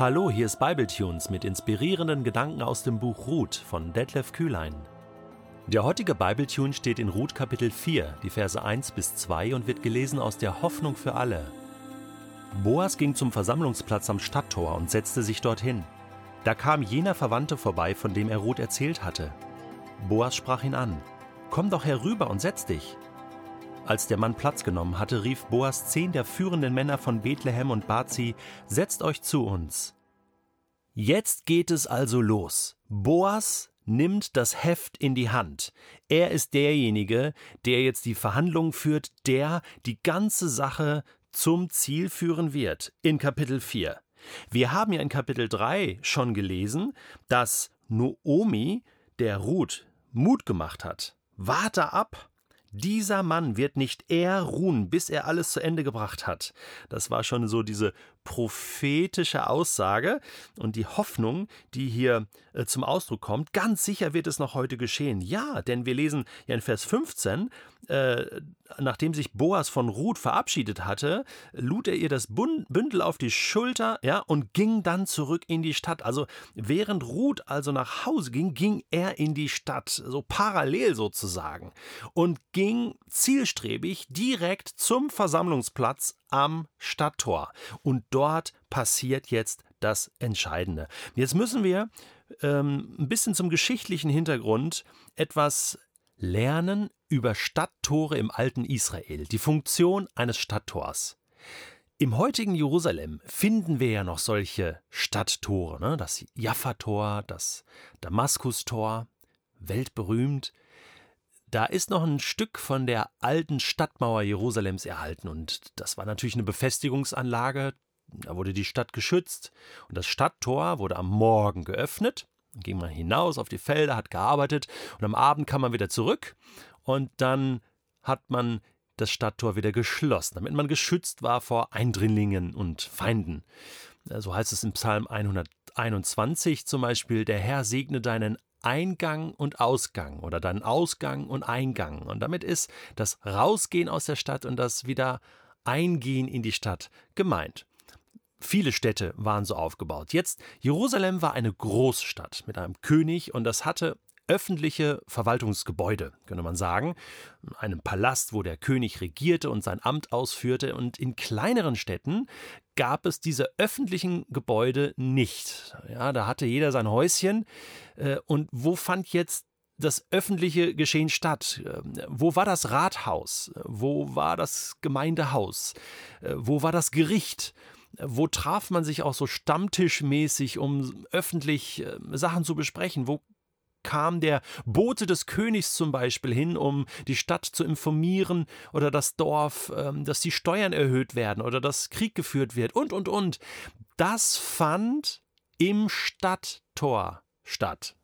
Hallo, hier ist Bibletunes mit inspirierenden Gedanken aus dem Buch Ruth von Detlef Kühlein. Der heutige Bibletune steht in Ruth Kapitel 4, die Verse 1 bis 2 und wird gelesen aus der Hoffnung für alle. Boas ging zum Versammlungsplatz am Stadttor und setzte sich dorthin. Da kam jener Verwandte vorbei, von dem er Ruth erzählt hatte. Boas sprach ihn an: Komm doch herüber und setz dich. Als der Mann Platz genommen hatte, rief Boas zehn der führenden Männer von Bethlehem und bat sie: Setzt euch zu uns. Jetzt geht es also los. Boas nimmt das Heft in die Hand. Er ist derjenige, der jetzt die Verhandlungen führt, der die ganze Sache zum Ziel führen wird in Kapitel 4. Wir haben ja in Kapitel 3 schon gelesen, dass Noomi der Ruth Mut gemacht hat. Warte ab, dieser Mann wird nicht eher ruhen, bis er alles zu Ende gebracht hat. Das war schon so diese prophetische Aussage und die Hoffnung, die hier äh, zum Ausdruck kommt. Ganz sicher wird es noch heute geschehen. Ja, denn wir lesen ja in Vers 15, äh, nachdem sich Boas von Ruth verabschiedet hatte, lud er ihr das Bündel auf die Schulter, ja, und ging dann zurück in die Stadt. Also während Ruth also nach Hause ging, ging er in die Stadt, so parallel sozusagen, und ging zielstrebig direkt zum Versammlungsplatz am Stadttor. Und dort passiert jetzt das Entscheidende. Jetzt müssen wir ähm, ein bisschen zum geschichtlichen Hintergrund etwas lernen über Stadttore im alten Israel, die Funktion eines Stadttors. Im heutigen Jerusalem finden wir ja noch solche Stadttore, ne? das Jaffa-Tor, das Damaskus-Tor, weltberühmt. Da ist noch ein Stück von der alten Stadtmauer Jerusalems erhalten und das war natürlich eine Befestigungsanlage. Da wurde die Stadt geschützt und das Stadttor wurde am Morgen geöffnet. Dann ging man hinaus auf die Felder, hat gearbeitet und am Abend kam man wieder zurück und dann hat man das Stadttor wieder geschlossen, damit man geschützt war vor Eindringlingen und Feinden. So heißt es im Psalm 121 zum Beispiel, der Herr segne deinen Eingang und Ausgang oder dann Ausgang und Eingang. Und damit ist das Rausgehen aus der Stadt und das wieder Eingehen in die Stadt gemeint. Viele Städte waren so aufgebaut. Jetzt, Jerusalem war eine Großstadt mit einem König und das hatte öffentliche Verwaltungsgebäude, könnte man sagen, einem Palast, wo der König regierte und sein Amt ausführte, und in kleineren Städten gab es diese öffentlichen Gebäude nicht. Ja, da hatte jeder sein Häuschen. Äh, und wo fand jetzt das öffentliche Geschehen statt? Ähm, wo war das Rathaus? Wo war das Gemeindehaus? Äh, wo war das Gericht? Wo traf man sich auch so stammtischmäßig, um öffentlich äh, Sachen zu besprechen? Wo kam der Bote des Königs zum Beispiel hin, um die Stadt zu informieren oder das Dorf, ähm, dass die Steuern erhöht werden oder dass Krieg geführt wird und, und, und. Das fand im Stadttor statt.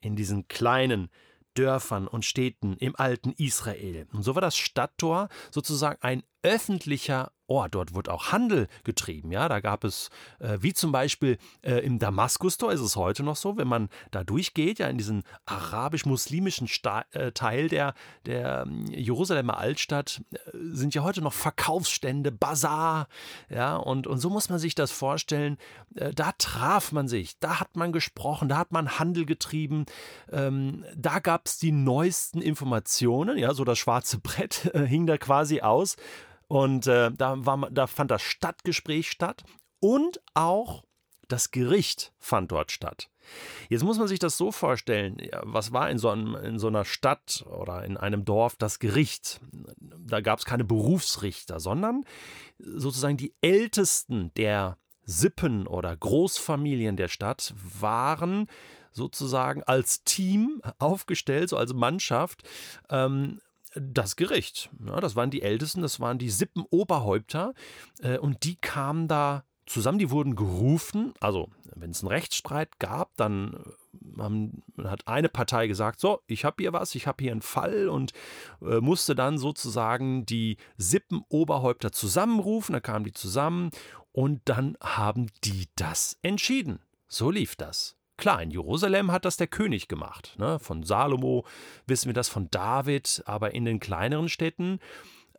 In diesen kleinen Dörfern und Städten im alten Israel. Und so war das Stadttor sozusagen ein öffentlicher Ort. Dort wurde auch Handel getrieben. Ja, da gab es, äh, wie zum Beispiel äh, im Damaskustor ist es heute noch so, wenn man da durchgeht, ja, in diesen arabisch-muslimischen äh, Teil der, der ähm, Jerusalemer Altstadt, äh, sind ja heute noch Verkaufsstände, Bazar. Ja, und, und so muss man sich das vorstellen. Äh, da traf man sich, da hat man gesprochen, da hat man Handel getrieben. Ähm, da gab es die neuesten Informationen. Ja, so das schwarze Brett äh, hing da quasi aus. Und äh, da, war, da fand das Stadtgespräch statt und auch das Gericht fand dort statt. Jetzt muss man sich das so vorstellen, was war in so, einem, in so, einer Stadt oder in einem Dorf das Gericht? Da gab es keine Berufsrichter, sondern sozusagen die Ältesten der Sippen oder Großfamilien der Stadt waren sozusagen als Team aufgestellt, so als Mannschaft, ähm, das Gericht. Ja, das waren die Ältesten, das waren die Sippenoberhäupter äh, und die kamen da zusammen, die wurden gerufen. Also, wenn es einen Rechtsstreit gab, dann äh, haben, hat eine Partei gesagt, so, ich habe hier was, ich habe hier einen Fall und äh, musste dann sozusagen die Sippenoberhäupter zusammenrufen, da kamen die zusammen und dann haben die das entschieden. So lief das. Klar, in Jerusalem hat das der König gemacht. Ne? Von Salomo wissen wir das, von David, aber in den kleineren Städten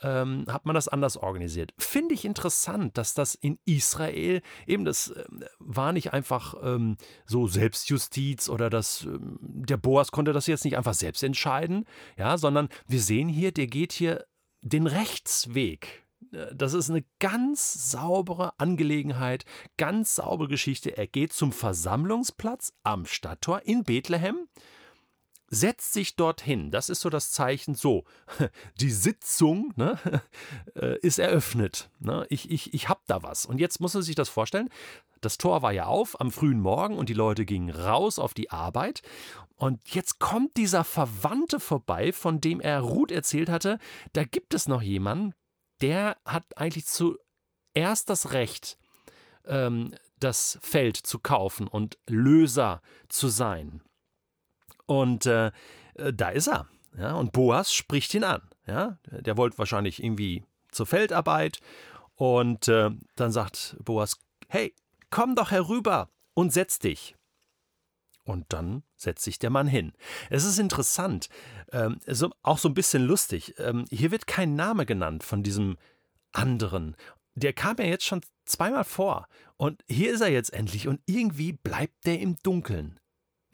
ähm, hat man das anders organisiert. Finde ich interessant, dass das in Israel eben das äh, war nicht einfach ähm, so Selbstjustiz oder das ähm, der Boas konnte das jetzt nicht einfach selbst entscheiden, ja, sondern wir sehen hier, der geht hier den Rechtsweg. Äh, das ist eine ganz saubere Angelegenheit, ganz saubere Geschichte. Er geht zum Versammlungsplatz am Stadttor in Bethlehem setzt sich dorthin. Das ist so das Zeichen, so, die Sitzung ne, äh, ist eröffnet. Ne? Ich, ich, ich habe da was. Und jetzt muss man sich das vorstellen. Das Tor war ja auf am frühen Morgen und die Leute gingen raus auf die Arbeit. Und jetzt kommt dieser Verwandte vorbei, von dem er Ruth erzählt hatte. Da gibt es noch jemanden, der hat eigentlich zuerst das Recht, ähm, das Feld zu kaufen und Löser zu sein. Und äh, da ist er. Ja, und Boas spricht ihn an. Ja, der wollte wahrscheinlich irgendwie zur Feldarbeit. Und äh, dann sagt Boas: Hey, komm doch herüber und setz dich. Und dann setzt sich der Mann hin. Es ist interessant, ähm, so, auch so ein bisschen lustig. Ähm, hier wird kein Name genannt von diesem anderen. Der kam ja jetzt schon zweimal vor. Und hier ist er jetzt endlich. Und irgendwie bleibt der im Dunkeln.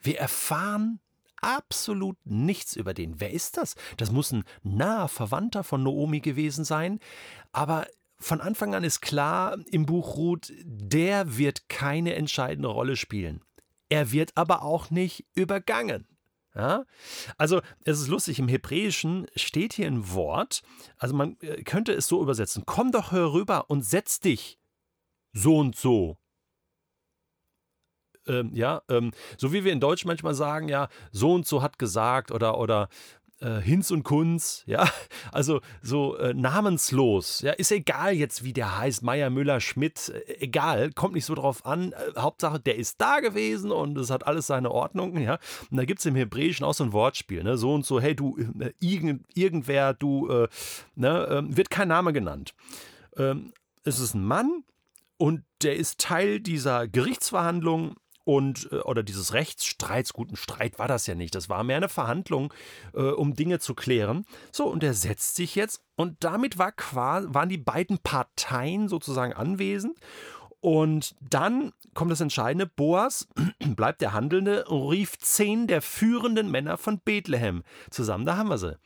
Wir erfahren absolut nichts über den. Wer ist das? Das muss ein naher Verwandter von Naomi gewesen sein. Aber von Anfang an ist klar im Buch Ruth, der wird keine entscheidende Rolle spielen. Er wird aber auch nicht übergangen. Ja? Also, es ist lustig, im Hebräischen steht hier ein Wort, also man äh, könnte es so übersetzen: Komm doch herüber und setz dich so und so ähm, ja, ähm, so wie wir in Deutsch manchmal sagen, ja, so und so hat gesagt oder, oder äh, Hinz und Kunz, ja, also so äh, namenslos, ja, ist egal jetzt, wie der heißt, Meier, Müller, Schmidt, äh, egal, kommt nicht so drauf an, äh, Hauptsache, der ist da gewesen und es hat alles seine Ordnung, ja, und da gibt es im Hebräischen auch so ein Wortspiel, ne, so und so, hey, du, äh, irgend, irgendwer, du, äh, ne, ähm, wird kein Name genannt. Ähm, es ist ein Mann und der ist Teil dieser Gerichtsverhandlung und äh, oder dieses Rechtsstreits, guten Streit war das ja nicht. Das war mehr eine Verhandlung, äh, um Dinge zu klären. So, und er setzt sich jetzt und damit war waren die beiden Parteien sozusagen anwesend. Und dann kommt das Entscheidende: Boas bleibt der Handelnde rief zehn der führenden Männer von Bethlehem zusammen. Da haben wir sie.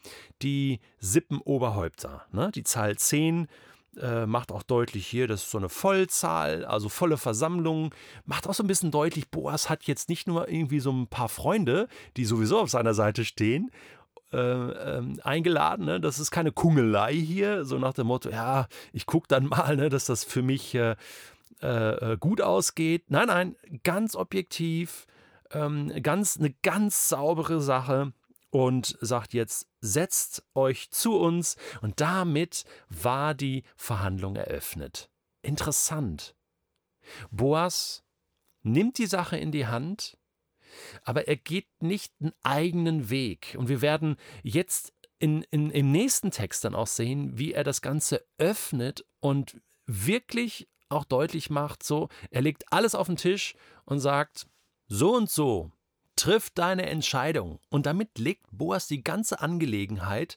Die Sippenoberhäupter. Ne? Die Zahl zehn äh, macht auch deutlich hier, das ist so eine Vollzahl, also volle Versammlung. Macht auch so ein bisschen deutlich, Boas hat jetzt nicht nur irgendwie so ein paar Freunde, die sowieso auf seiner Seite stehen, äh, äh, eingeladen. Ne? Das ist keine Kungelei hier, so nach dem Motto, ja, ich gucke dann mal, ne, dass das für mich äh, äh, gut ausgeht. Nein, nein, ganz objektiv, ähm, ganz, eine ganz saubere Sache und sagt jetzt, setzt euch zu uns. Und damit war die Verhandlung eröffnet. Interessant. Boas nimmt die Sache in die Hand, aber er geht nicht einen eigenen Weg. Und wir werden jetzt in, in, im nächsten Text dann auch sehen, wie er das Ganze öffnet und wirklich auch deutlich macht, so, er legt alles auf den Tisch und sagt, so und so Triff deine Entscheidung. Und damit legt Boas die ganze Angelegenheit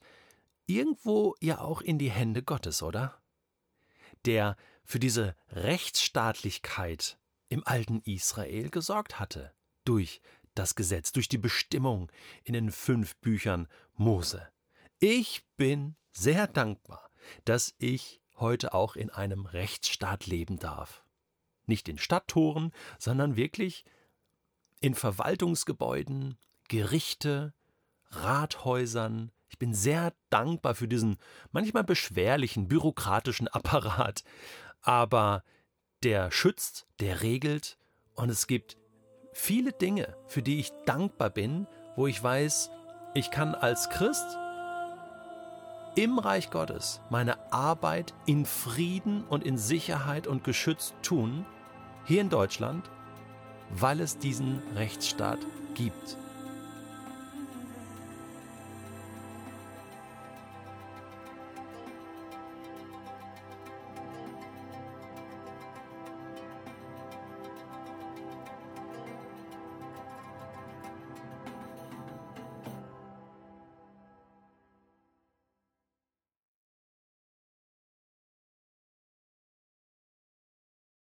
irgendwo ja auch in die Hände Gottes, oder? Der für diese Rechtsstaatlichkeit im alten Israel gesorgt hatte. Durch das Gesetz, durch die Bestimmung in den fünf Büchern Mose. Ich bin sehr dankbar, dass ich heute auch in einem Rechtsstaat leben darf. Nicht in Stadttoren, sondern wirklich in Verwaltungsgebäuden, Gerichte, Rathäusern. Ich bin sehr dankbar für diesen manchmal beschwerlichen bürokratischen Apparat, aber der schützt, der regelt und es gibt viele Dinge, für die ich dankbar bin, wo ich weiß, ich kann als Christ im Reich Gottes meine Arbeit in Frieden und in Sicherheit und geschützt tun, hier in Deutschland weil es diesen Rechtsstaat gibt.